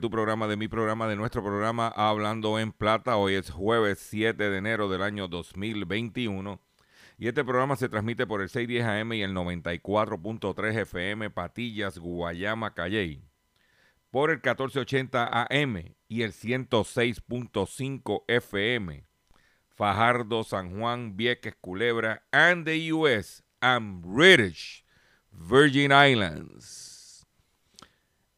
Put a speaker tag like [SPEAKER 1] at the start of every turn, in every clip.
[SPEAKER 1] Tu programa, de mi programa, de nuestro programa Hablando en Plata. Hoy es jueves 7 de enero del año 2021 y este programa se transmite por el 610 AM y el 94.3 FM Patillas, Guayama, Calley, por el 1480 AM y el 106.5 FM Fajardo, San Juan, Vieques, Culebra, and the US and British Virgin Islands.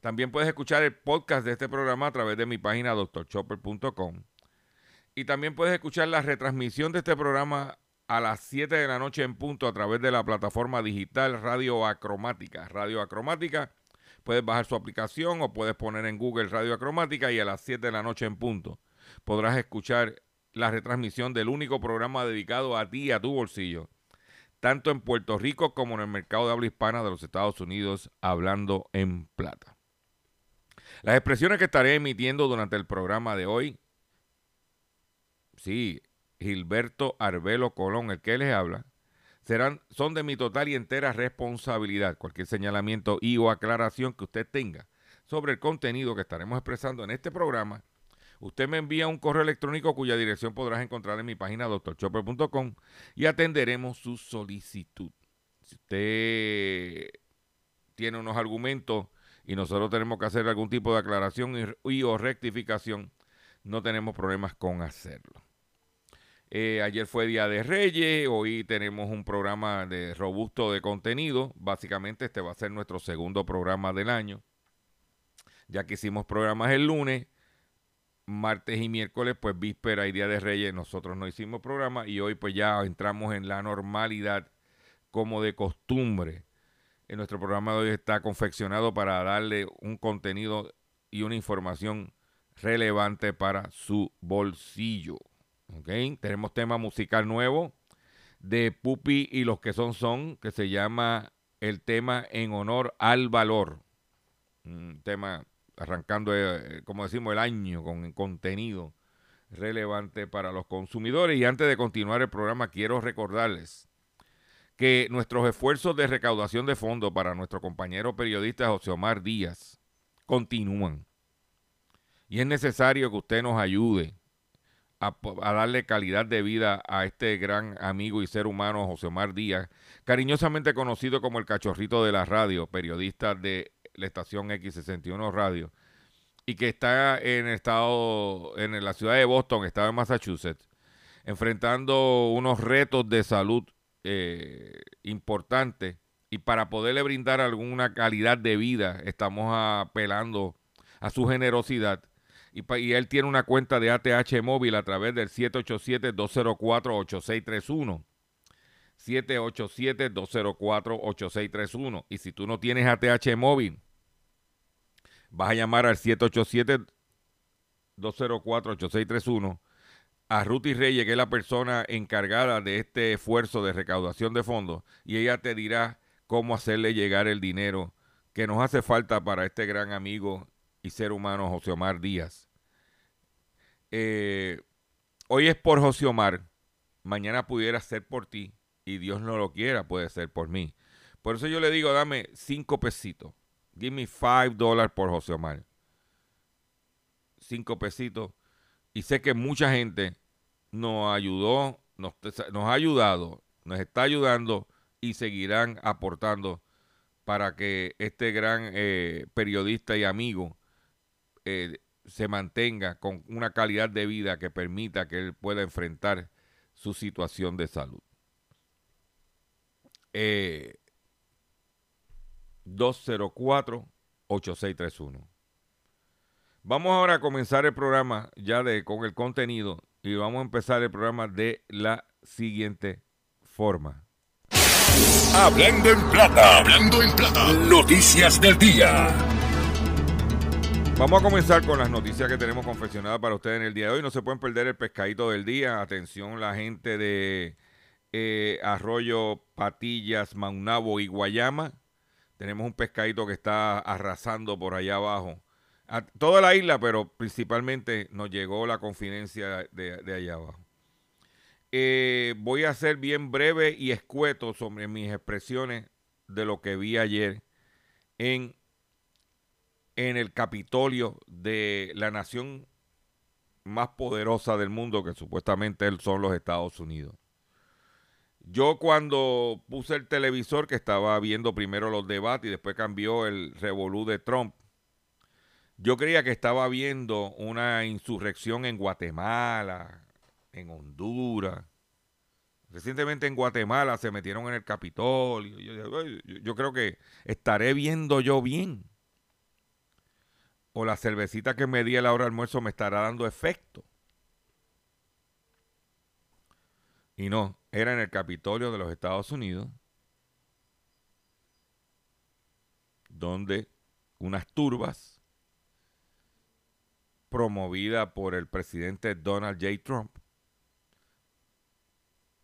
[SPEAKER 1] También puedes escuchar el podcast de este programa a través de mi página drchopper.com. Y también puedes escuchar la retransmisión de este programa a las 7 de la noche en punto a través de la plataforma digital Radio Acromática. Radio Acromática, puedes bajar su aplicación o puedes poner en Google Radio Acromática y a las 7 de la noche en punto podrás escuchar la retransmisión del único programa dedicado a ti y a tu bolsillo, tanto en Puerto Rico como en el mercado de habla hispana de los Estados Unidos, hablando en plata. Las expresiones que estaré emitiendo durante el programa de hoy, sí, Gilberto Arbelo Colón, el que les habla, serán, son de mi total y entera responsabilidad. Cualquier señalamiento y o aclaración que usted tenga sobre el contenido que estaremos expresando en este programa, usted me envía un correo electrónico cuya dirección podrás encontrar en mi página doctorchopper.com y atenderemos su solicitud. Si usted tiene unos argumentos y nosotros tenemos que hacer algún tipo de aclaración y, y o rectificación, no tenemos problemas con hacerlo. Eh, ayer fue Día de Reyes, hoy tenemos un programa de robusto de contenido. Básicamente este va a ser nuestro segundo programa del año. Ya que hicimos programas el lunes, martes y miércoles, pues víspera y Día de Reyes, nosotros no hicimos programa y hoy pues ya entramos en la normalidad como de costumbre. Nuestro programa de hoy está confeccionado para darle un contenido y una información relevante para su bolsillo. ¿ok? Tenemos tema musical nuevo de Pupi y los que son son, que se llama el tema en honor al valor. Un tema arrancando, eh, como decimos, el año con contenido relevante para los consumidores. Y antes de continuar el programa, quiero recordarles que nuestros esfuerzos de recaudación de fondos para nuestro compañero periodista José Omar Díaz continúan. Y es necesario que usted nos ayude a, darle calidad de vida a este gran amigo y ser humano José Omar Díaz, cariñosamente conocido como el cachorrito de la radio, periodista de la estación X61 Radio, y que está en estado, en la ciudad de Boston, estado de Massachusetts, enfrentando unos retos de salud eh, importantes y para poderle brindar alguna calidad de vida, estamos apelando a su generosidad y, y, él tiene una cuenta de ATH móvil a través del 787-204-8631. 787-204-8631. Y si tú no tienes ATH móvil, vas a llamar al 787-204-8631 a Ruti Reyes, que es la persona encargada de este esfuerzo de recaudación de fondos, y ella te dirá cómo hacerle llegar el dinero que nos hace falta para este gran amigo y ser humano José Omar Díaz. eh, hoy es por José Omar, mañana pudiera ser por ti y Dios no lo quiera, puede ser por mí. Por eso yo le digo, dame cinco pesitos. Give me five dólares por José Omar. Cinco pesitos. Y sé que mucha gente nos ayudó, nos, ha ayudado, nos está ayudando y seguirán aportando para que este gran eh, periodista y amigo eh, se mantenga con una calidad de vida que permita que él pueda enfrentar su situación de salud. 204-8631. Vamos ahora a comenzar el programa ya de con el contenido y vamos a empezar el programa de la siguiente forma.
[SPEAKER 2] Hablando en plata, hablando en plata, noticias del día.
[SPEAKER 1] Vamos a comenzar con las noticias que tenemos confeccionadas para ustedes en el día de hoy. No se pueden perder el pescadito del día. Atención la gente de eh, Arroyo, Patillas, Maunabo y Guayama. Tenemos un pescadito que está arrasando por allá abajo. A toda la isla, pero principalmente nos llegó la confidencia de, allá abajo. Eh, voy a ser bien breve y escueto sobre mis expresiones de lo que vi ayer en en el Capitolio de la nación más poderosa del mundo, que supuestamente son los Estados Unidos. Yo cuando puse el televisor, que estaba viendo primero los debates y después cambió el revolú de Trump, yo creía que estaba viendo una insurrección en Guatemala, en Honduras. Recientemente en Guatemala se metieron en el Capitolio. Yo, creo que estaré viendo yo bien o la cervecita que me di a la hora de almuerzo me estará dando efecto. Y no, era en el Capitolio de los Estados Unidos, donde unas turbas promovidas por el presidente Donald J. Trump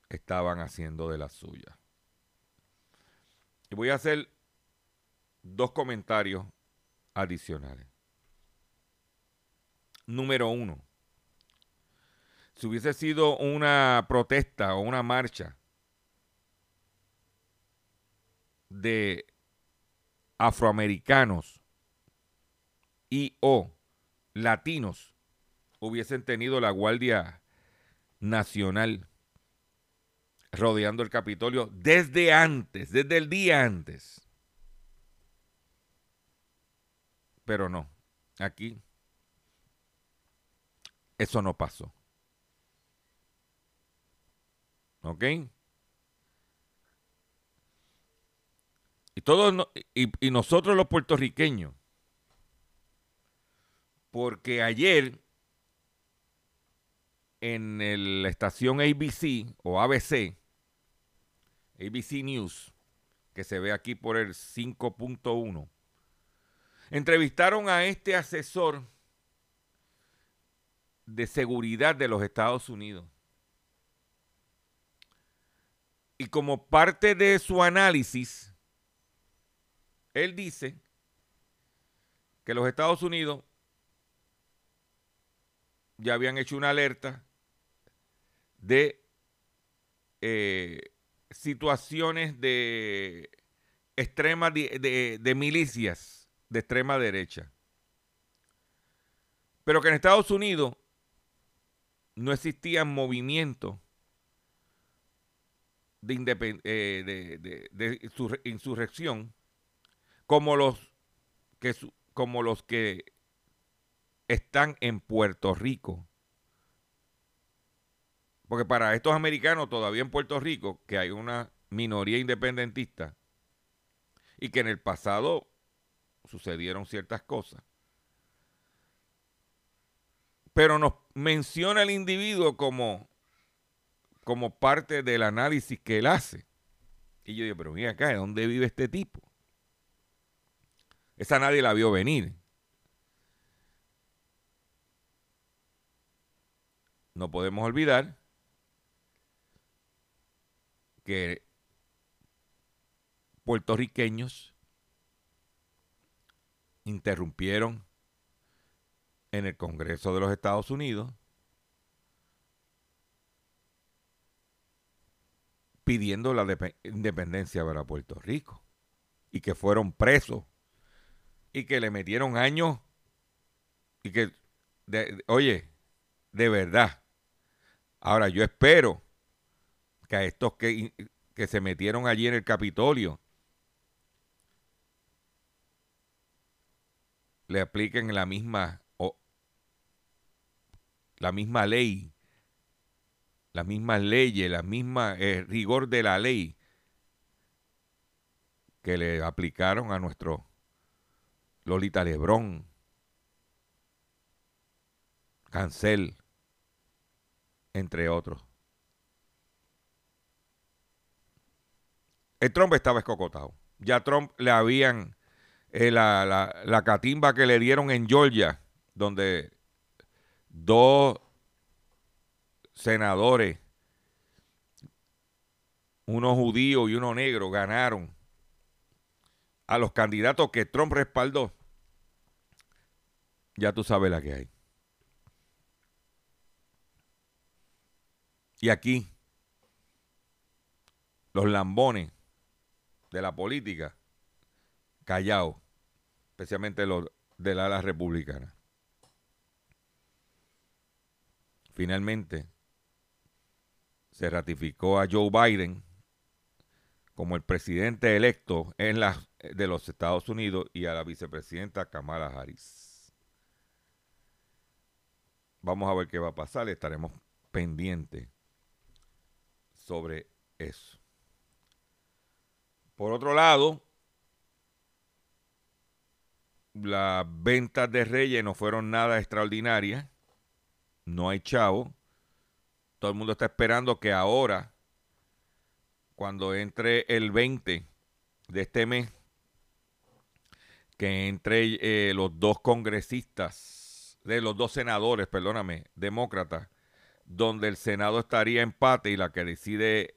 [SPEAKER 1] estaban haciendo de la suya. Y voy a hacer dos comentarios adicionales número uno. Si hubiese sido una protesta o una marcha de afroamericanos y o latinos hubiesen tenido la Guardia Nacional rodeando el Capitolio desde antes, desde el día antes. Pero no, aquí eso no pasó. ¿Ok? Y, todos, y, nosotros los puertorriqueños, porque ayer en la estación ABC o ABC, ABC News, que se ve aquí por el 5.1, entrevistaron a este asesor de seguridad de los Estados Unidos. Y como parte de su análisis, él dice que los Estados Unidos ya habían hecho una alerta de eh, situaciones de extrema de, de milicias de extrema derecha. Pero que en Estados Unidos no existían movimientos de, eh, de, insurrección como los que como los que están en Puerto Rico. Porque para estos americanos todavía en Puerto Rico, que hay una minoría independentista y que en el pasado sucedieron ciertas cosas, pero nos menciona el individuo como, como parte del análisis que él hace. Y yo digo, pero mira acá, ¿de dónde vive este tipo? Esa nadie la vio venir. No podemos olvidar que puertorriqueños interrumpieron en el Congreso de los Estados Unidos pidiendo la independencia para Puerto Rico y que fueron presos y que le metieron años y que, oye, de verdad, Ahora yo espero que a estos que, que se metieron allí en el Capitolio le apliquen la misma o, la misma ley, las mismas leyes, la misma eh, rigor de la ley que le aplicaron a nuestro Lolita Lebrón, Cancel, entre otros. El Trump estaba escocotado. Ya Trump le habían eh, la, la catimba que le dieron en Georgia, donde dos senadores, uno judío y uno negro, ganaron a los candidatos que Trump respaldó, ya tú sabes la que hay. Y aquí, los lambones de la política, callados, especialmente los del ala republicana. Finalmente, se ratificó a Joe Biden como el presidente electo de los Estados Unidos y a la vicepresidenta Kamala Harris. Vamos a ver qué va a pasar, estaremos pendientes sobre eso. Por otro lado, las ventas de Reyes no fueron nada extraordinarias. No hay chavo. Todo el mundo está esperando que ahora cuando entre el 20 de este mes, que entre eh, los dos congresistas, de los dos senadores, perdóname, demócratas, donde el Senado estaría empate y la que decide,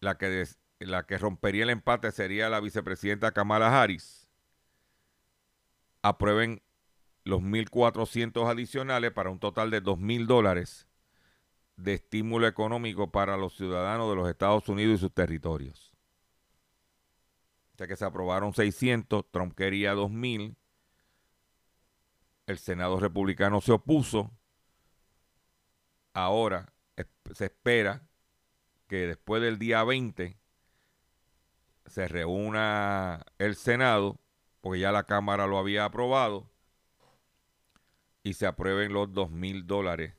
[SPEAKER 1] la que, la que rompería el empate sería la vicepresidenta Kamala Harris, aprueben los 1.400 adicionales para un total de 2.000 dólares de estímulo económico para los ciudadanos de los Estados Unidos y sus territorios. Ya que se aprobaron 600, Trump quería 2000, el Senado republicano se opuso. Ahora se espera que después del día 20 se reúna el Senado, porque ya la Cámara lo había aprobado, y se aprueben los dos mil dólares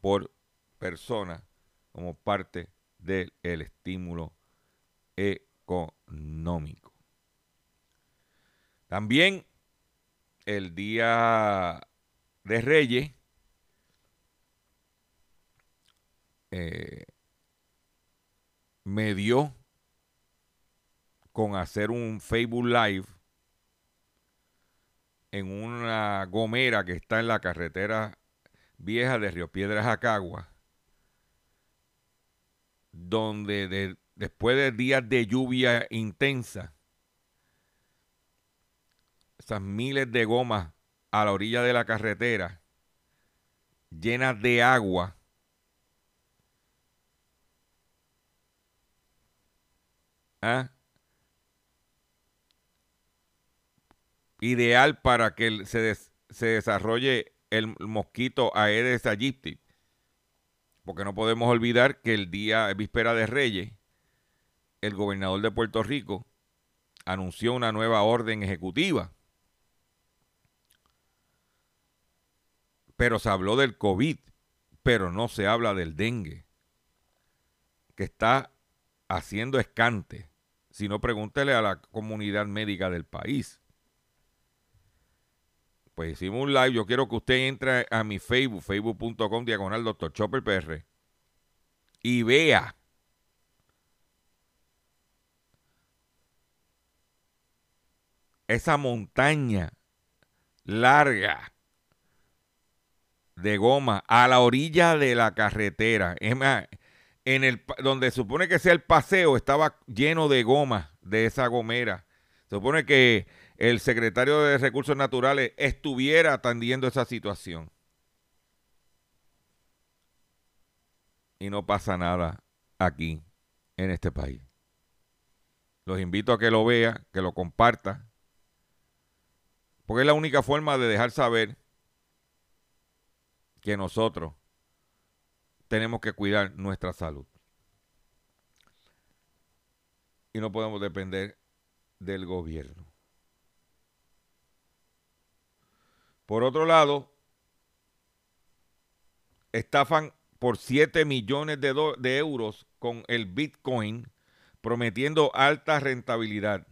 [SPEAKER 1] por personas como parte del estímulo económico. También el día de Reyes eh, me dio con hacer un Facebook Live en una gomera que está en la carretera vieja de Río Piedras a Cagua donde después de días de lluvia intensa, esas miles de gomas a la orilla de la carretera, llenas de agua, ¿ah? ideal para que se, se desarrolle el mosquito Aedes aegypti porque no podemos olvidar que el día víspera de Reyes, el gobernador de Puerto Rico anunció una nueva orden ejecutiva. Pero se habló del COVID, pero no se habla del dengue, que está haciendo escante. Si no, pregúntele a la comunidad médica del país. Pues hicimos un live. Yo quiero que usted entre a mi Facebook, facebook.com diagonal Dr. Chopper PR, y vea esa montaña larga de goma a la orilla de la carretera. Es más, en el donde supone que sea el paseo estaba lleno de goma de esa gomera. Se supone que el secretario de Recursos Naturales estuviera atendiendo esa situación. Y no pasa nada aquí en este país. Los invito a que lo vea, que lo comparta, porque es la única forma de dejar saber que nosotros tenemos que cuidar nuestra salud. Y no podemos depender del gobierno. Por otro lado, estafan por 7 millones de, euros con el Bitcoin, prometiendo alta rentabilidad.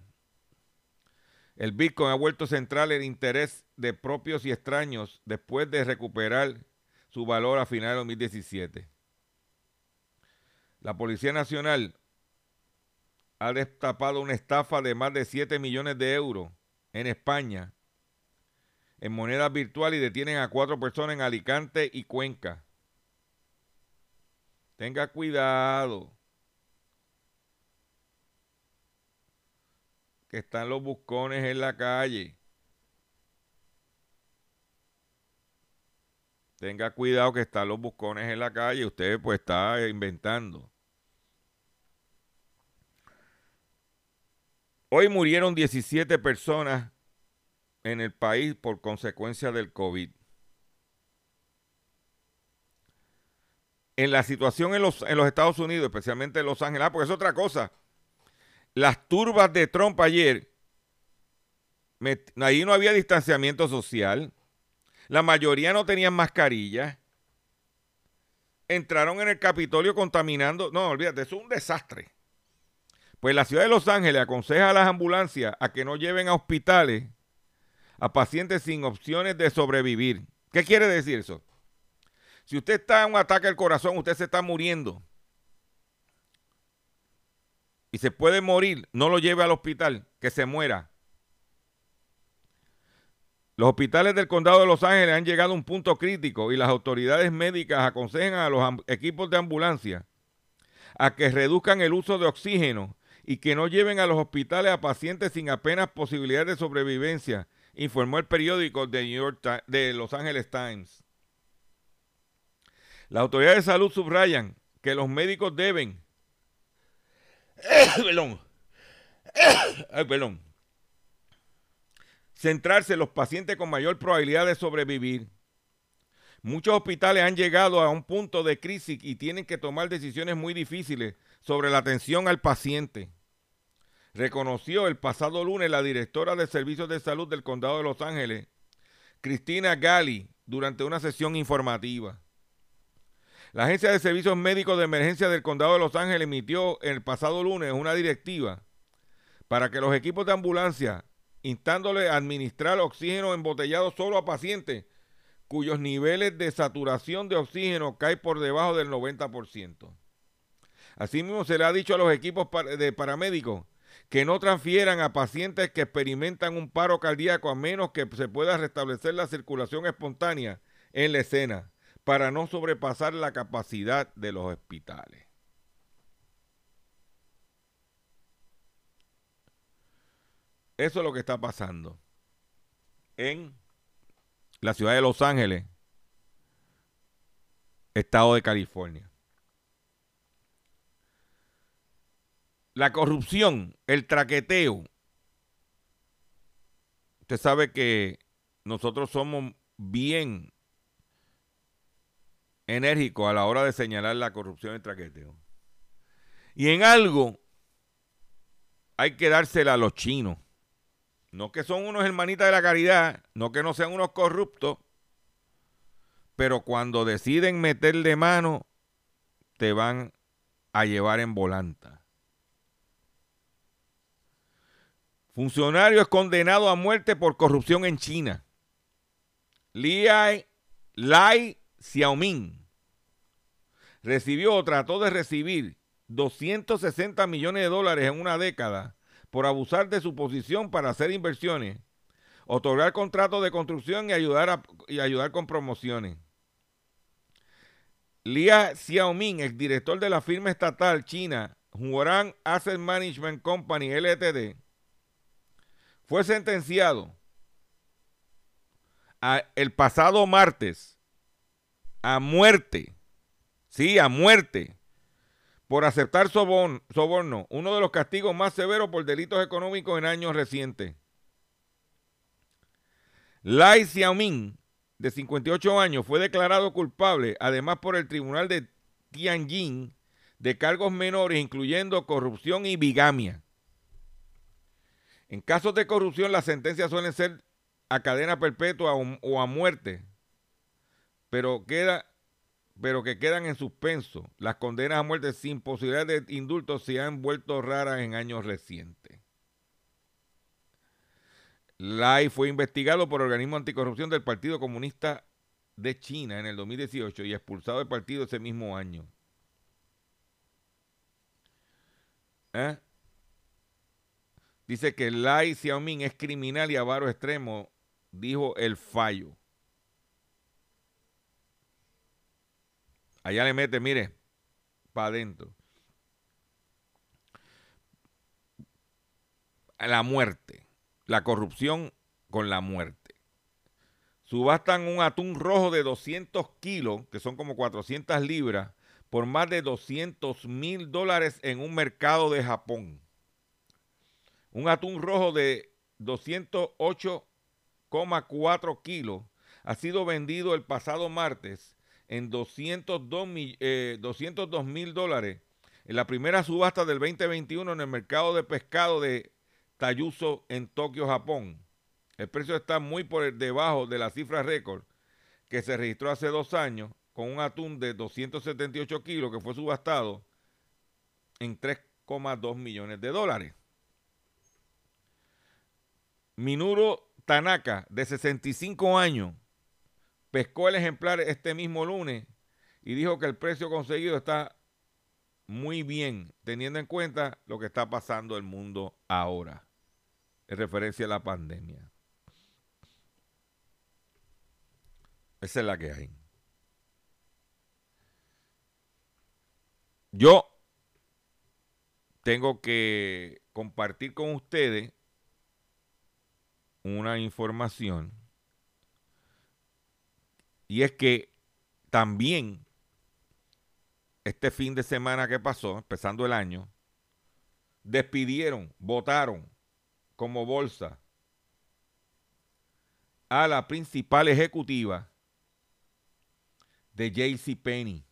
[SPEAKER 1] El Bitcoin ha vuelto central el interés de propios y extraños después de recuperar su valor a finales de 2017. La Policía Nacional ha destapado una estafa de más de 7 millones de euros en España en monedas virtuales y detienen a cuatro personas en Alicante y Cuenca. Tenga cuidado. Que están los buscones en la calle. Tenga cuidado que están los buscones en la calle. Usted pues está inventando. Hoy murieron 17 personas en el país por consecuencia del COVID. En la situación en los, Estados Unidos, especialmente en Los Ángeles, ah, porque es otra cosa. Las turbas de Trump ayer, ahí no había distanciamiento social. La mayoría no tenían mascarilla. Entraron en el Capitolio contaminando. No, olvídate, es un desastre. Pues la ciudad de Los Ángeles aconseja a las ambulancias a que no lleven a hospitales a pacientes sin opciones de sobrevivir. ¿Qué quiere decir eso? Si usted está en un ataque al corazón, usted se está muriendo y se puede morir, no lo lleve al hospital, que se muera. Los hospitales del condado de Los Ángeles han llegado a un punto crítico y las autoridades médicas aconsejan a los equipos de ambulancia a que reduzcan el uso de oxígeno y que no lleven a los hospitales a pacientes sin apenas posibilidad de sobrevivencia, informó el periódico de, Los Angeles Times. Las autoridades de salud subrayan que los médicos deben centrarse en los pacientes con mayor probabilidad de sobrevivir. Muchos hospitales han llegado a un punto de crisis y tienen que tomar decisiones muy difíciles sobre la atención al paciente. Reconoció el pasado lunes la directora de Servicios de Salud del Condado de Los Ángeles, Cristina Gali, durante una sesión informativa. La Agencia de Servicios Médicos de Emergencia del Condado de Los Ángeles emitió el pasado lunes una directiva para que los equipos de ambulancia instándole a administrar oxígeno embotellado solo a pacientes cuyos niveles de saturación de oxígeno caen por debajo del 90%. Asimismo, se le ha dicho a los equipos de paramédicos que no transfieran a pacientes que experimentan un paro cardíaco a menos que se pueda restablecer la circulación espontánea en la escena para no sobrepasar la capacidad de los hospitales. Eso es lo que está pasando en la ciudad de Los Ángeles, estado de California. La corrupción, el traqueteo. Usted sabe que nosotros somos bien enérgicos a la hora de señalar la corrupción y el traqueteo. Y en algo hay que dársela a los chinos. No que son unos hermanitas de la caridad, no que no sean unos corruptos, pero cuando deciden meterle mano, te van a llevar en volanta. Funcionario es condenado a muerte por corrupción en China. Lai, Lai Xiaoming recibió o trató de recibir 260 millones de dólares en una década por abusar de su posición para hacer inversiones, otorgar contratos de construcción y ayudar, y ayudar con promociones. Lia Xiaoming, exdirector de la firma estatal china Huarang Asset Management Company LTD, fue sentenciado el pasado martes a muerte, sí, a muerte, por aceptar soborno, uno de los castigos más severos por delitos económicos en años recientes. Lai Xiaoming, de 58 años, fue declarado culpable, además por el Tribunal de Tianjin, de cargos menores, incluyendo corrupción y bigamia. En casos de corrupción, las sentencias suelen ser a cadena perpetua o, a muerte, pero, queda, pero que quedan en suspenso. Las condenas a muerte sin posibilidad de indulto se han vuelto raras en años recientes. Lai fue investigado por el organismo anticorrupción del Partido Comunista de China en el 2018 y expulsado del partido ese mismo año. ¿Eh? Dice que Lai Xiaoming es criminal y avaro extremo, dijo el fallo. Allá le mete, mire, para adentro. La muerte la corrupción con la muerte. Subastan un atún rojo de 200 kilos, que son como 400 libras, por más de 200 mil dólares en un mercado de Japón. Un atún rojo de 208,4 kilos ha sido vendido el pasado martes en 202 eh, mil dólares en la primera subasta del 2021 en el mercado de pescado de Tayuso en Tokio, Japón. El precio está muy por debajo de la cifra récord que se registró hace dos años con un atún de 278 kilos que fue subastado en 3,2 millones de dólares. Minuro Tanaka, de 65 años, pescó el ejemplar este mismo lunes y dijo que el precio conseguido está muy bien, teniendo en cuenta lo que está pasando el mundo ahora en referencia a la pandemia. Esa es la que hay. Yo tengo que compartir con ustedes una información y es que también este fin de semana que pasó, empezando el año, despidieron, votaron como bolsa a la principal ejecutiva de JC Penny.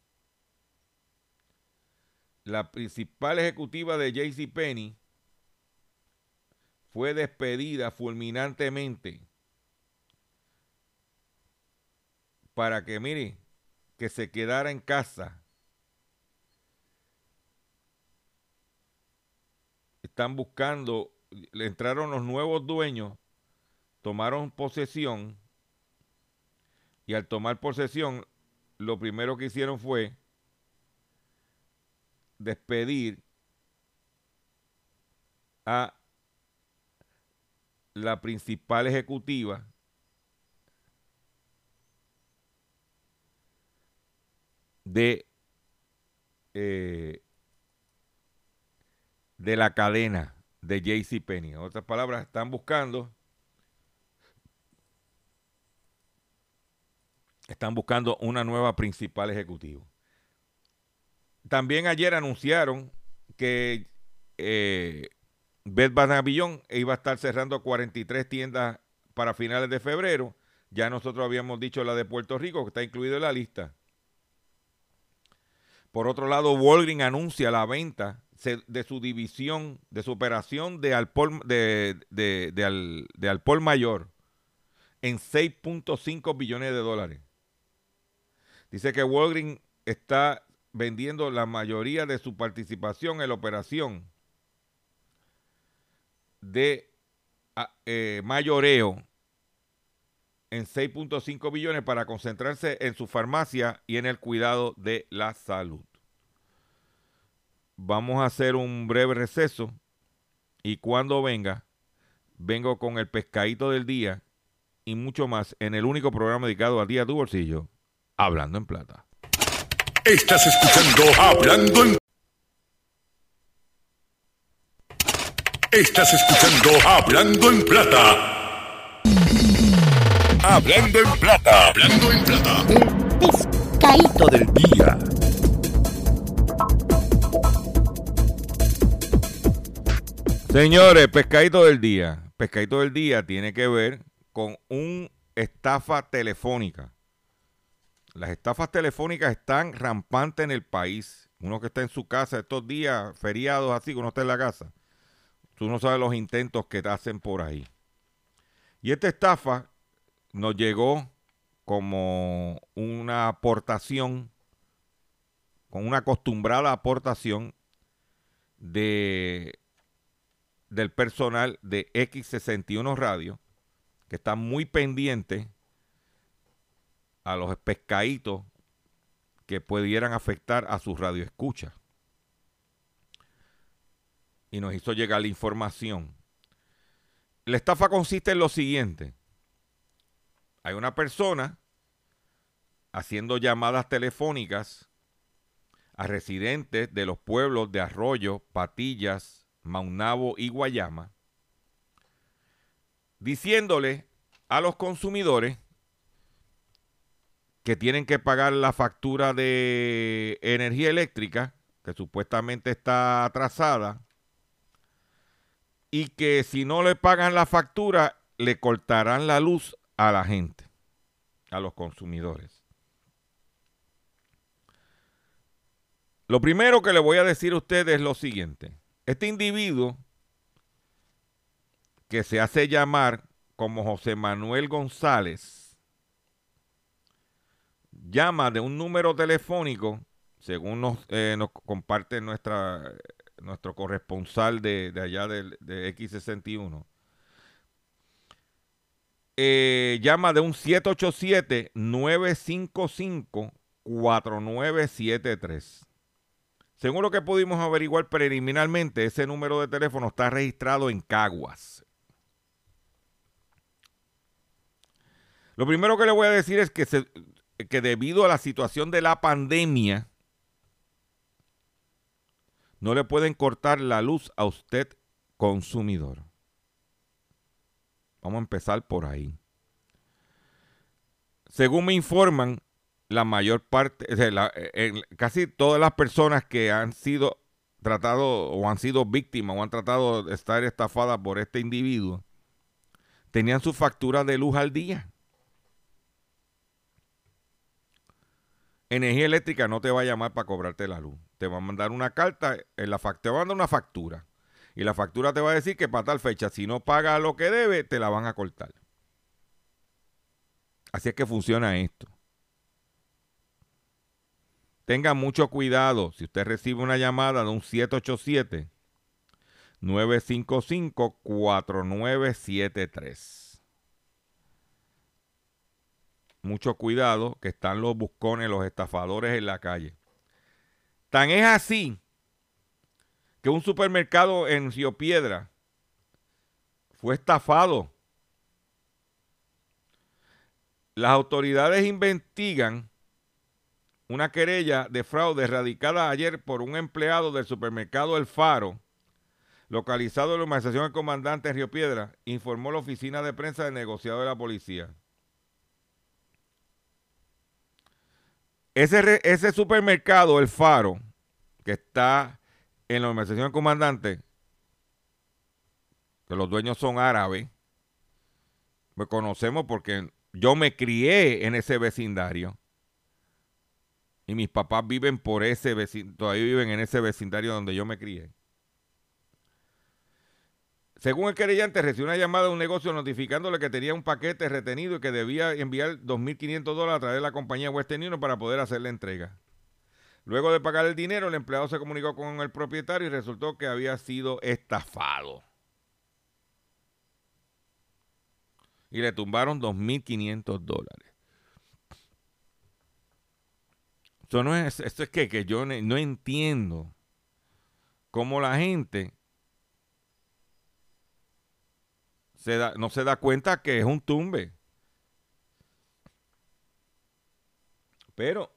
[SPEAKER 1] La principal ejecutiva de JC Penny fue despedida fulminantemente para que, mire, que se quedara en casa. Están buscando le entraron los nuevos dueños, tomaron posesión y al tomar posesión, lo primero que hicieron fue despedir a la principal ejecutiva de, eh, de la cadena de JC Penny. En otras palabras, están buscando están buscando una nueva principal ejecutivo. También ayer anunciaron que eh, Bed Bath iba a estar cerrando 43 tiendas para finales de febrero. Ya nosotros habíamos dicho la de Puerto Rico, que está incluido en la lista. Por otro lado, Walgreens anuncia la venta de su división, de su operación de Alpol, de, de, Alpol Mayor en 6.5 billones de dólares. Dice que Walgreens está vendiendo la mayoría de su participación en la operación de eh, mayoreo en 6.5 billones para concentrarse en su farmacia y en el cuidado de la salud. Vamos a hacer un breve receso y cuando venga, vengo con el pescadito del día y mucho más en el único programa dedicado al día tu bolsillo, Hablando en Plata.
[SPEAKER 2] Estás escuchando Hablando en Estás escuchando Hablando en Plata. Hablando en Plata. Hablando en Plata.
[SPEAKER 3] El pescadito del día.
[SPEAKER 1] Señores, pescadito del día. Pescadito del día tiene que ver con una estafa telefónica. Las estafas telefónicas están rampantes en el país. Uno que está en su casa estos días, feriados así, que uno está en la casa Tú no sabes los intentos que te hacen por ahí. Y esta estafa nos llegó como una aportación, con una acostumbrada aportación de, del personal de X61 Radio, que está muy pendiente a los pescaditos que pudieran afectar a su radioescucha. Y nos hizo llegar la información. La estafa consiste en lo siguiente. Hay una persona haciendo llamadas telefónicas a residentes de los pueblos de Arroyo, Patillas, Maunabo y Guayama, diciéndole a los consumidores que tienen que pagar la factura de energía eléctrica, que supuestamente está atrasada, y que si no le pagan la factura, le cortarán la luz a la gente, a los consumidores. Lo primero que le voy a decir a ustedes es lo siguiente. Este individuo que se hace llamar como José Manuel González, llama de un número telefónico, según nos, eh, nos comparte nuestra, nuestro corresponsal de, allá de, de X61, eh, llama de un 787-955-4973. Según lo que pudimos averiguar preliminarmente, ese número de teléfono está registrado en Caguas. Lo primero que le voy a decir es que que debido a la situación de la pandemia, no le pueden cortar la luz a usted consumidor. Vamos a empezar por ahí. Según me informan, la mayor parte, casi todas las personas que han sido tratados o han sido víctimas o han tratado de estar estafadas por este individuo, tenían su factura de luz al día. Energía Eléctrica no te va a llamar para cobrarte la luz. Te va a mandar una carta, en la te va a mandar una factura. Y la factura te va a decir que para tal fecha, si no paga lo que debe, te la van a cortar. Así es que funciona esto. Tenga mucho cuidado si usted recibe una llamada de un 787 955 4973 mucho cuidado, que están los buscones, los estafadores en la calle. Tan es así que un supermercado en Río Piedra fue estafado. Las autoridades investigan una querella de fraude radicada ayer por un empleado del supermercado El Faro, localizado en la organización del comandante en Río Piedra, informó la oficina de prensa del negociado de la policía. Ese, supermercado, el Faro, que está en la organización comandante, que los dueños son árabes, me conocemos porque yo me crié en ese vecindario. Y mis papás viven por ese vecindario, todavía viven en ese vecindario donde yo me crié. Según el querellante, recibió una llamada de un negocio notificándole que tenía un paquete retenido y que debía enviar 2.500 dólares a través de la compañía Western Union para poder hacer la entrega. Luego de pagar el dinero, el empleado se comunicó con el propietario y resultó que había sido estafado. Y le tumbaron 2.500 dólares. Eso no es, esto es que, que yo no entiendo cómo la gente no se da cuenta que es un tumbe. Pero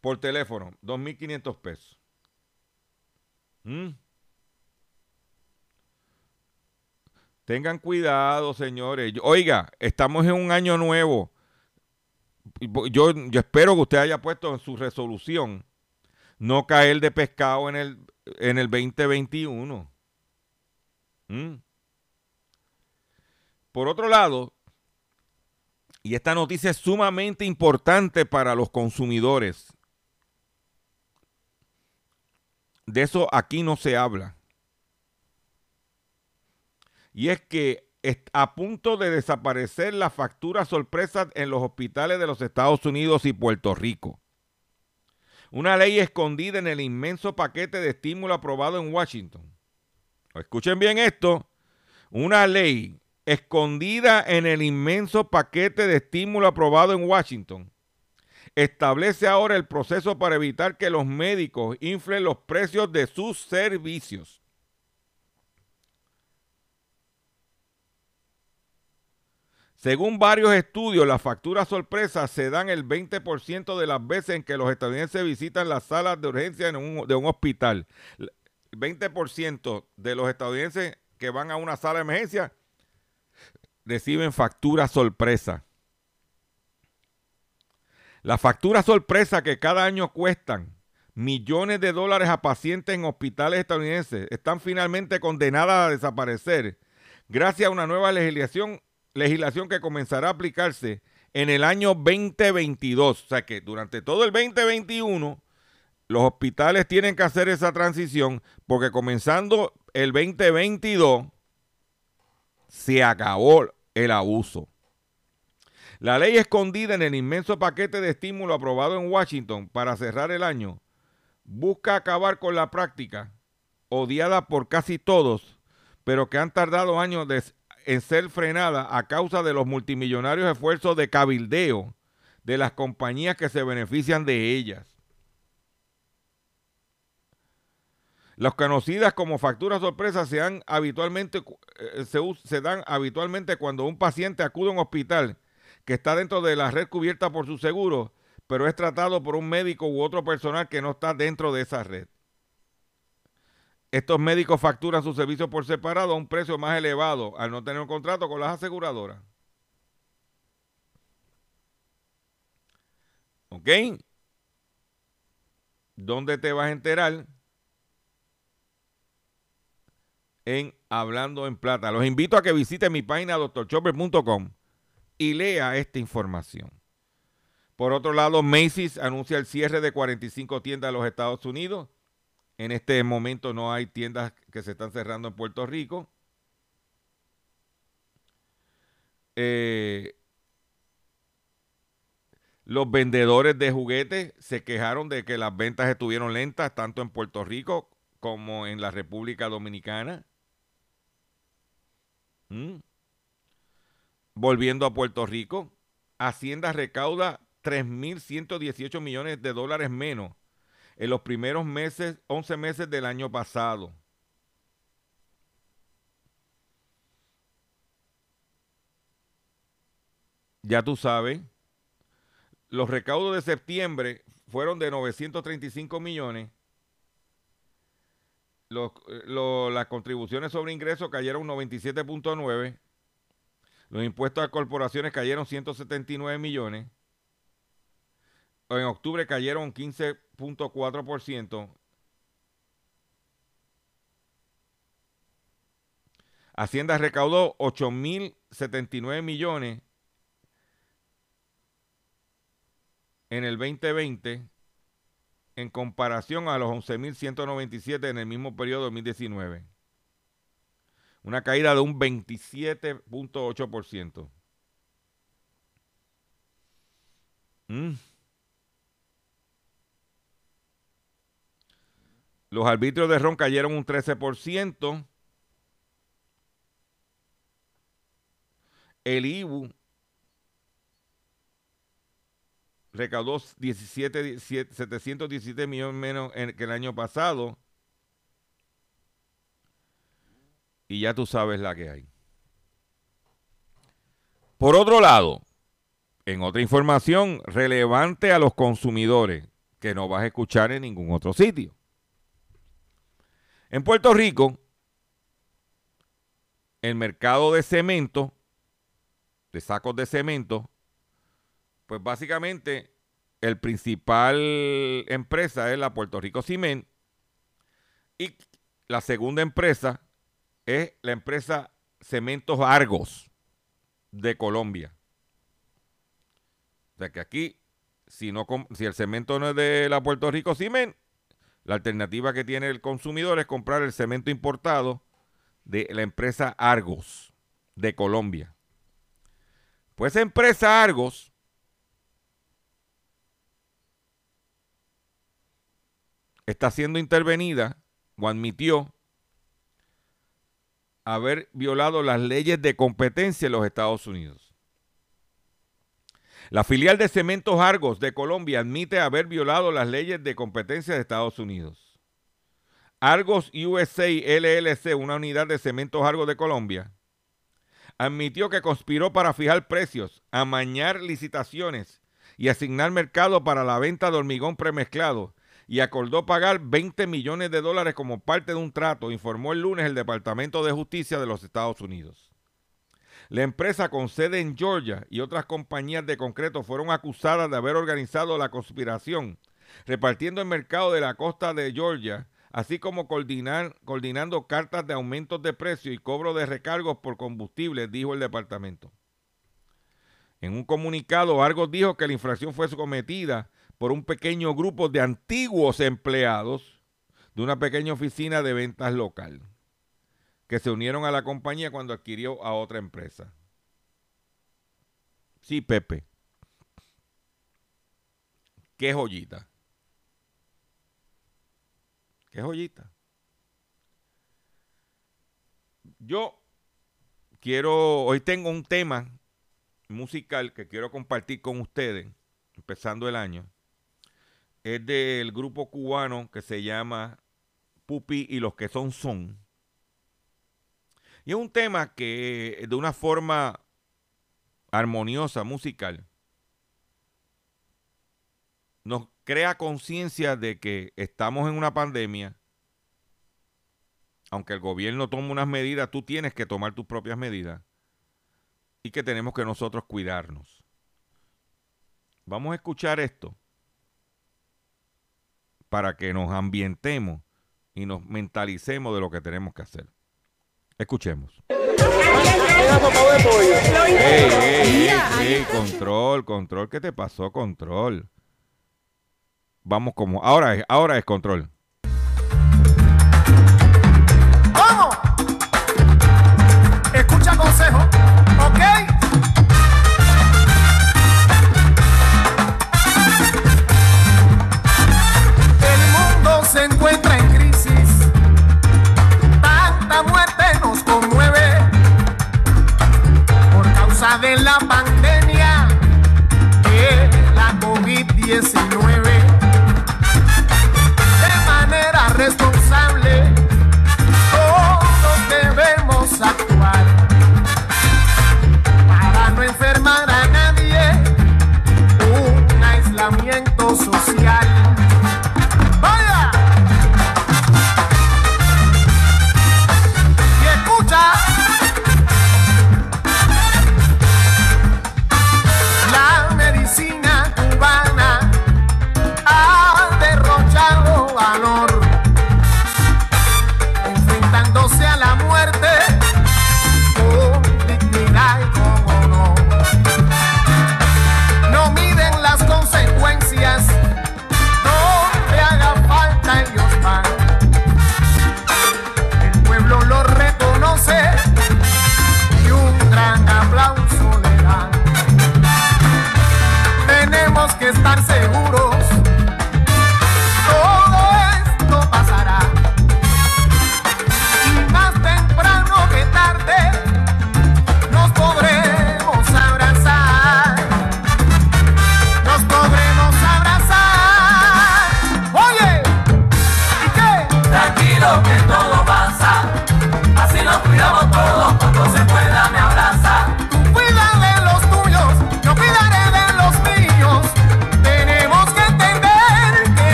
[SPEAKER 1] por teléfono, 2.500 pesos. ¿Mm? Tengan cuidado, señores. Oiga, estamos en un año nuevo. Yo, yo espero que usted haya puesto en su resolución no caer de pescado en el, en el 2021. ¿Mm? Por otro lado, y esta noticia es sumamente importante para los consumidores, de eso aquí no se habla. Y es que a punto de desaparecer la factura sorpresa en los hospitales de los Estados Unidos y Puerto Rico. Una ley escondida en el inmenso paquete de estímulo aprobado en Washington. Escuchen bien esto. Una ley escondida en el inmenso paquete de estímulo aprobado en Washington establece ahora el proceso para evitar que los médicos inflen los precios de sus servicios. Según varios estudios, las facturas sorpresas se dan el 20% de las veces en que los estadounidenses visitan las salas de urgencia de un hospital. El 20% de los estadounidenses que van a una sala de emergencia reciben facturas sorpresa. Las facturas sorpresa que cada año cuestan millones de dólares a pacientes en hospitales estadounidenses están finalmente condenadas a desaparecer gracias a una nueva legislación legislación que comenzará a aplicarse en el año 2022. O sea que durante todo el 2021 los hospitales tienen que hacer esa transición porque comenzando el 2022 se acabó el abuso. La ley escondida en el inmenso paquete de estímulo aprobado en Washington para cerrar el año busca acabar con la práctica odiada por casi todos, pero que han tardado años en ser frenada a causa de los multimillonarios esfuerzos de cabildeo de las compañías que se benefician de ellas. Las conocidas como facturas sorpresas se, dan habitualmente, eh, se, dan habitualmente cuando un paciente acude a un hospital que está dentro de la red cubierta por su seguro, pero es tratado por un médico u otro personal que no está dentro de esa red. Estos médicos facturan sus servicios por separado a un precio más elevado al no tener un contrato con las aseguradoras. ¿Ok? ¿Dónde te vas a enterar? En Hablando en Plata. Los invito a que visiten mi página doctorchopper.com y lea esta información. Por otro lado, Macy's anuncia el cierre de 45 tiendas de los Estados Unidos en este momento no hay tiendas que se están cerrando en Puerto Rico. Eh, los vendedores de juguetes se quejaron de que las ventas estuvieron lentas tanto en Puerto Rico como en la República Dominicana. ¿Mm? Volviendo a Puerto Rico, Hacienda recauda 3.118 millones de dólares menos en los primeros meses, 11 meses del año pasado. Ya tú sabes, los recaudos de septiembre fueron de 935 millones. Las contribuciones sobre ingresos cayeron 97.9. Los impuestos a corporaciones cayeron 179 millones en octubre cayeron 15.4%. Hacienda recaudó 8.079 millones en el 2020 en comparación a los 11.197 en el mismo periodo de 2019. Una caída de un 27.8%. Mm. Los arbitrios de Ron cayeron un 13%. El IBU recaudó 17, 717 millones menos que el año pasado. Y ya tú sabes la que hay. Por otro lado, en otra información relevante a los consumidores que no vas a escuchar en ningún otro sitio. En Puerto Rico, el mercado de cemento, de sacos de cemento, pues básicamente el principal empresa es la Puerto Rico Cement y la segunda empresa es la empresa Cementos Argos de Colombia. O sea que aquí, si, no, si el cemento no es de la Puerto Rico Cement, la alternativa que tiene el consumidor es comprar el cemento importado de la empresa Argos de Colombia. Pues esa empresa Argos está siendo intervenida o admitió haber violado las leyes de competencia en los Estados Unidos. La filial de Cementos Argos de Colombia admite haber violado las leyes de competencia de Estados Unidos. Argos USA LLC, una unidad de Cementos Argos de Colombia, admitió que conspiró para fijar precios, amañar licitaciones y asignar mercado para la venta de hormigón premezclado y acordó pagar 20 millones de dólares como parte de un trato, informó el lunes el Departamento de Justicia de los Estados Unidos. La empresa con sede en Georgia y otras compañías de concreto fueron acusadas de haber organizado la conspiración, repartiendo el mercado de la costa de Georgia, así como coordinando cartas de aumentos de precio y cobro de recargos por combustible, dijo el departamento. En un comunicado, Argos dijo que la infracción fue sometida por un pequeño grupo de antiguos empleados de una pequeña oficina de ventas local que se unieron a la compañía cuando adquirió a otra empresa. Sí, Pepe. Qué joyita. Qué joyita. Yo quiero, hoy tengo un tema musical que quiero compartir con ustedes, empezando el año es del grupo cubano que se llama Pupi y los que son son. Y es un tema que de una forma armoniosa, musical, nos crea conciencia de que estamos en una pandemia. Aunque el gobierno tome unas medidas, tú tienes que tomar tus propias medidas. Y que tenemos que nosotros cuidarnos. Vamos a escuchar esto para que nos ambientemos y nos mentalicemos de lo que tenemos que hacer. Escuchemos. Ey, ey, control, control, ¿qué te pasó? Control. Vamos como, ahora es, ahora es control.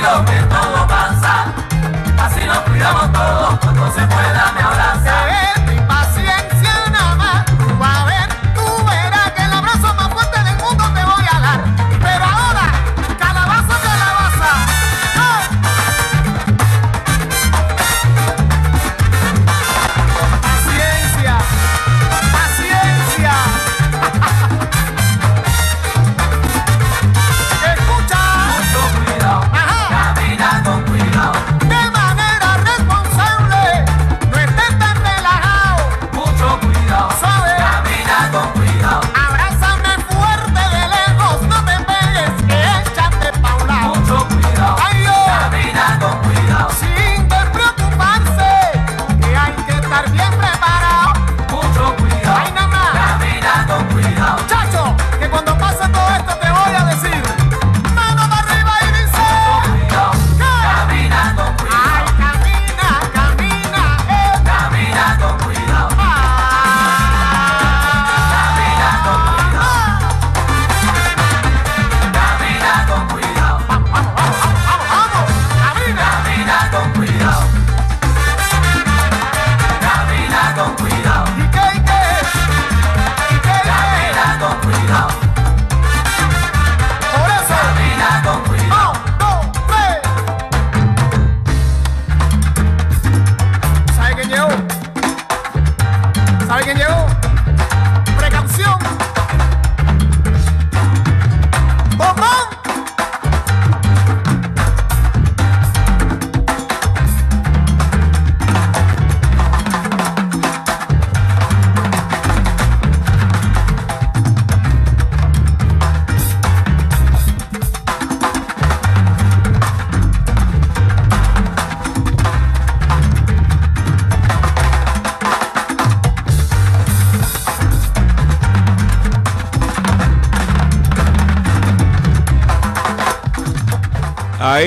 [SPEAKER 4] tranquilo que todo pasa, así nos cuidamos todos cuando se pueda me hablar.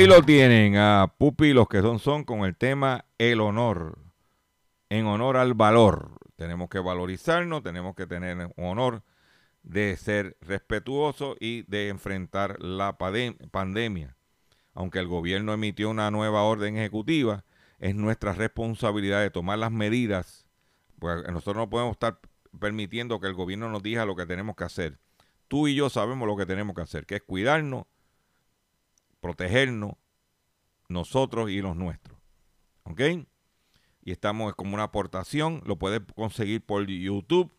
[SPEAKER 1] Ahí lo tienen a Pupi, los que son son, con el tema El honor, en honor al valor. Tenemos que valorizarnos, tenemos que tener honor de ser respetuosos y de enfrentar la pandemia. Aunque el gobierno emitió una nueva orden ejecutiva, es nuestra responsabilidad de tomar las medidas, pues nosotros no podemos estar permitiendo que el gobierno nos diga lo que tenemos que hacer. Tú y yo sabemos lo que tenemos que hacer, que es cuidarnos, protegernos, nosotros y los nuestros. ¿Ok? Y estamos como una aportación, lo puedes conseguir por YouTube.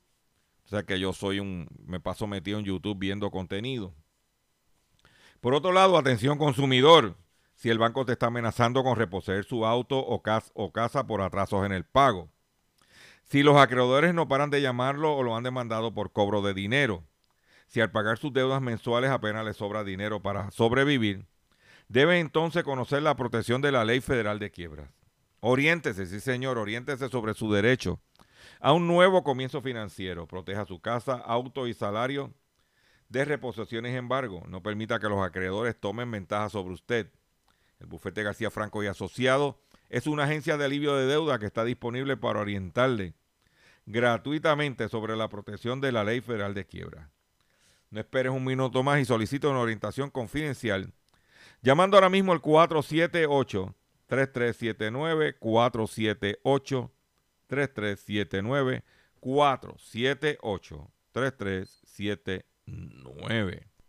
[SPEAKER 1] O sea que yo soy un, me paso metido en YouTube viendo contenido. Por otro lado, atención consumidor, si el banco te está amenazando con reposeer su auto o, casa por atrasos en el pago. Si los acreedores no paran de llamarlo o lo han demandado por cobro de dinero. Si al pagar sus deudas mensuales apenas le sobra dinero para sobrevivir, debe entonces conocer la protección de la ley federal de quiebras. Oriéntese, sí señor, oriéntese sobre su derecho a un nuevo comienzo financiero. Proteja su casa, auto y salario de reposiciones embargo. No permita que los acreedores tomen ventaja sobre usted. El bufete García Franco y Asociado es una agencia de alivio de deuda que está disponible para orientarle gratuitamente sobre la protección de la ley federal de quiebra. No esperes un minuto más y solicita una orientación confidencial llamando ahora mismo al 478 3379 478 3379 478 3379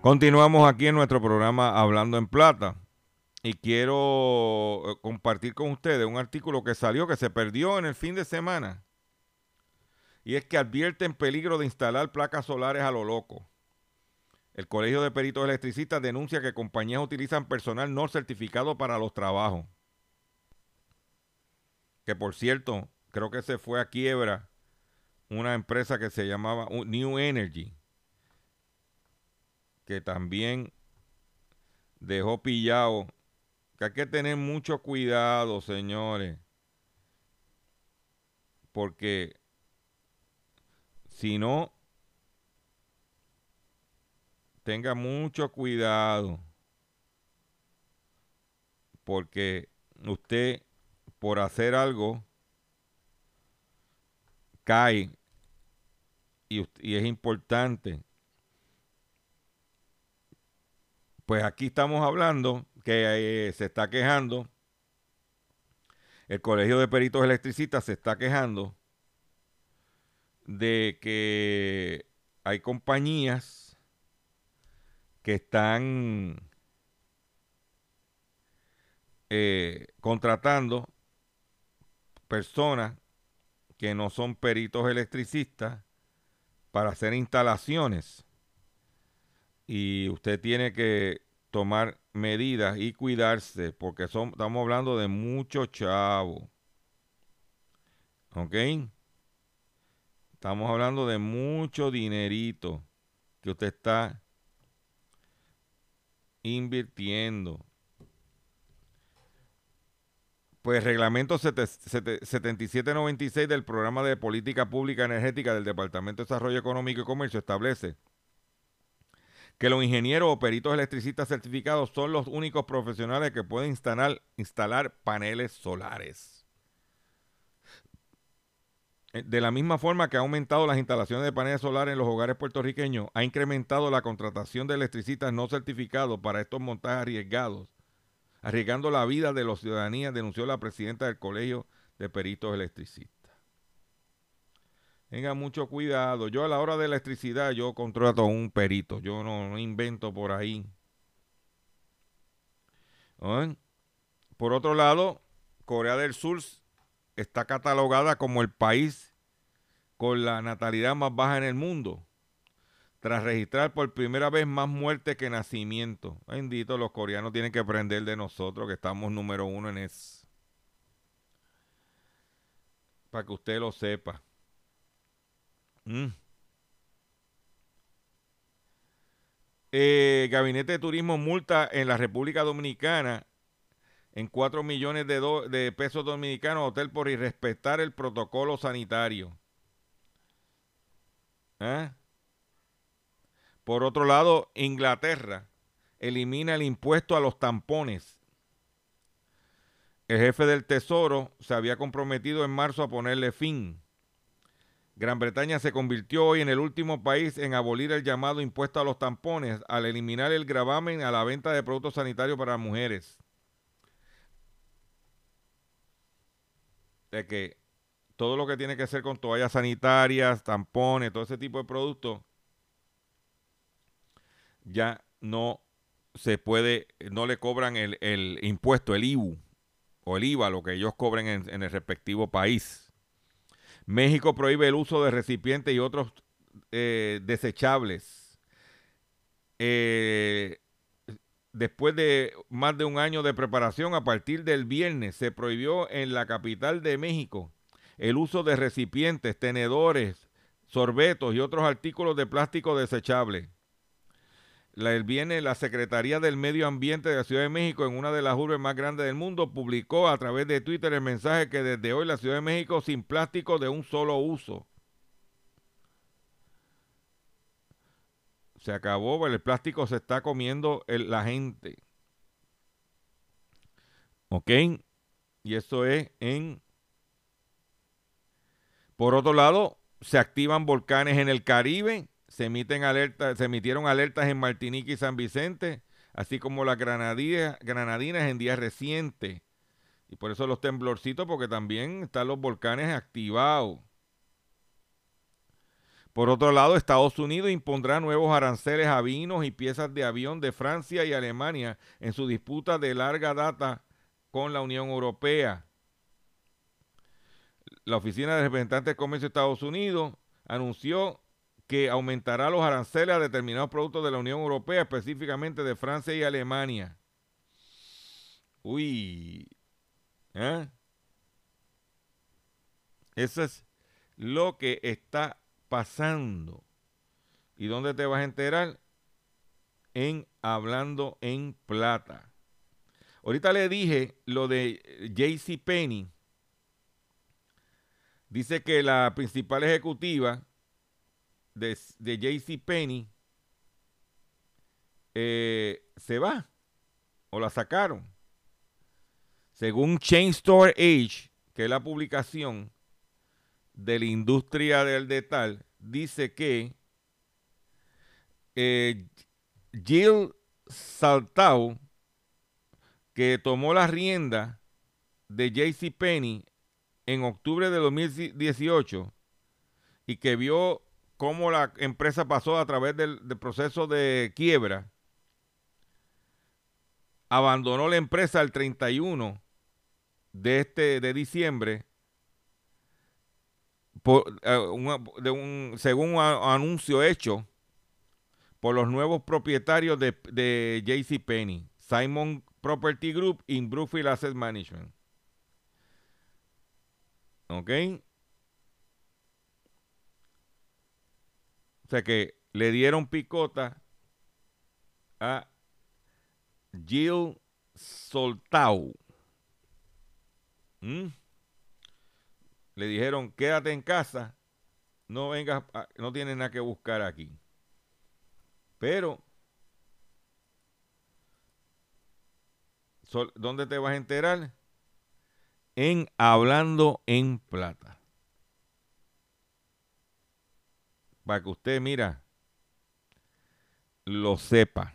[SPEAKER 1] Continuamos aquí en nuestro programa Hablando en Plata y quiero eh, compartir con ustedes un artículo que salió, que se perdió en el fin de semana. Y es que advierten peligro de instalar placas solares a lo loco. El Colegio de Peritos Electricistas denuncia que compañías utilizan personal no certificado para los trabajos. Que por cierto, creo que se fue a quiebra una empresa que se llamaba New Energy que también dejó pillado. Que hay que tener mucho cuidado, señores. Porque si no, tenga mucho cuidado. Porque usted, por hacer algo, cae. Y, y es importante Pues aquí estamos hablando que eh, se está quejando, el Colegio de Peritos Electricistas se está quejando de que hay compañías que están eh, contratando personas que no son peritos electricistas para hacer instalaciones y usted tiene que tomar medidas y cuidarse porque son, estamos hablando de mucho chavo. ¿Ok? Estamos hablando de mucho dinerito que usted está invirtiendo. Pues reglamento 7796 del programa de política pública energética del Departamento de Desarrollo Económico y Comercio establece que los ingenieros o peritos electricistas certificados son los únicos profesionales que pueden instalar, paneles solares. Eh, de la misma forma que ha aumentado las instalaciones de paneles solares en los hogares puertorriqueños, ha incrementado la contratación de electricistas no certificados para estos montajes arriesgados, arriesgando la vida de los ciudadanías, denunció la presidenta del Colegio de Peritos Electricistas. Tenga mucho cuidado. Yo a la hora de electricidad, yo contrato a un perito. Yo no, invento por ahí. Por otro lado, Corea del Sur está catalogada como el país con la natalidad más baja en el mundo. tras registrar por primera vez más muertes que nacimientos. Bendito, los coreanos tienen que aprender de nosotros que estamos número uno en eso. Para que usted lo sepa. Mm. Eh, Gabinete de Turismo multa en la República Dominicana en 4 millones de, pesos dominicanos hotel por irrespetar el protocolo sanitario. ¿Eh? Por otro lado, Inglaterra elimina el impuesto a los tampones. El jefe del Tesoro se había comprometido en marzo a ponerle fin. Gran Bretaña se convirtió hoy en el último país en abolir el llamado impuesto a los tampones al eliminar el gravamen a la venta de productos sanitarios para mujeres. De que todo lo que tiene que hacer con toallas sanitarias, tampones, todo ese tipo de productos, ya no se puede, no le cobran el, impuesto, el IBU o el IVA, lo que ellos cobren en el respectivo país. México prohíbe el uso de recipientes y otros eh, desechables. Eh, después de más de un año de preparación, a partir del viernes se prohibió en la capital de México el uso de recipientes, tenedores, sorbetos y otros artículos de plástico desechable el la Secretaría del Medio Ambiente de la Ciudad de México, en una de las urbes más grandes del mundo, publicó a través de Twitter el mensaje que desde hoy la Ciudad de México sin plástico de un solo uso. Se acabó, el plástico se está comiendo la gente. ¿Ok? Y eso es en... Por otro lado, se activan volcanes en el Caribe se emiten alertas, se emitieron alertas en Martinique y San Vicente, así como las granadinas, granadinas en días recientes. Y por eso los temblorcitos, porque también están los volcanes activados. Por otro lado, Estados Unidos impondrá nuevos aranceles a vinos y piezas de avión de Francia y Alemania en su disputa de larga data con la Unión Europea. La Oficina de Representantes de Comercio de Estados Unidos anunció que aumentará los aranceles a determinados productos de la Unión Europea, específicamente de Francia y Alemania. Uy. ¿eh? Eso es lo que está pasando. ¿Y dónde te vas a enterar? En Hablando en Plata. Ahorita le dije lo de JC Penny. Dice que la principal ejecutiva de, de JC Penny eh, se va o la sacaron. Según Chain Store Age, que es la publicación de la industria del detal, dice que eh, Jill Saltau, que tomó la rienda de JC Penny en octubre de 2018 y que vio cómo la empresa pasó a través del, proceso de quiebra, abandonó la empresa el 31 de este de diciembre eh, de un, según un anuncio hecho por los nuevos propietarios de, de JC Penny, Simon Property Group y Brookfield Asset Management. ¿Ok? O sea que le dieron picota a Jill Soltau. ¿Mm? Le dijeron, quédate en casa, no vengas, no tienes nada que buscar aquí. Pero, ¿dónde te vas a enterar? En Hablando en Plata. Para que usted, mira, lo sepa.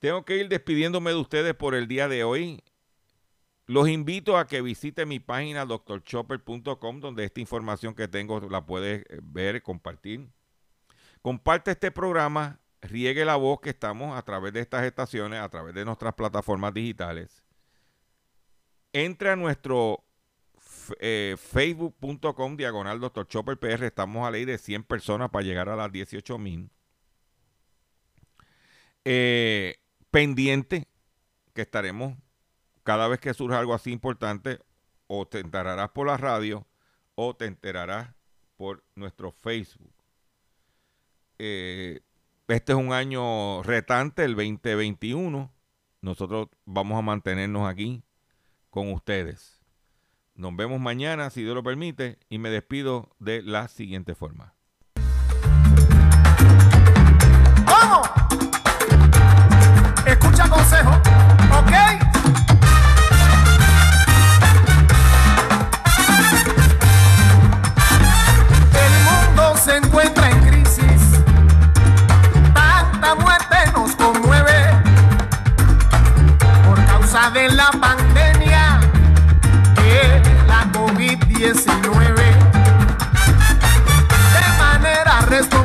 [SPEAKER 1] Tengo que ir despidiéndome de ustedes por el día de hoy. Los invito a que visite mi página doctorchopper.com donde esta información que tengo la puedes eh, ver, compartir. Comparte este programa, riegue la voz que estamos a través de estas estaciones, a través de nuestras plataformas digitales. Entre a nuestro eh, facebook.com diagonal Dr. Chopper PR. Estamos a ley de 100 personas para llegar a las 18 mil. Eh, pendiente que estaremos cada vez que surja algo así importante, o te enterarás por la radio o te enterarás por nuestro Facebook. Eh, este es un año retante, el 2021. Nosotros vamos a mantenernos aquí con ustedes. Nos vemos mañana, si Dios lo permite, y me despido de la siguiente forma.
[SPEAKER 4] ¡Vamos! Escucha consejo, ¿ok? El mundo se encuentra
[SPEAKER 2] en crisis. Tanta muerte nos conmueve por causa de la pandemia. 2019. De manera resto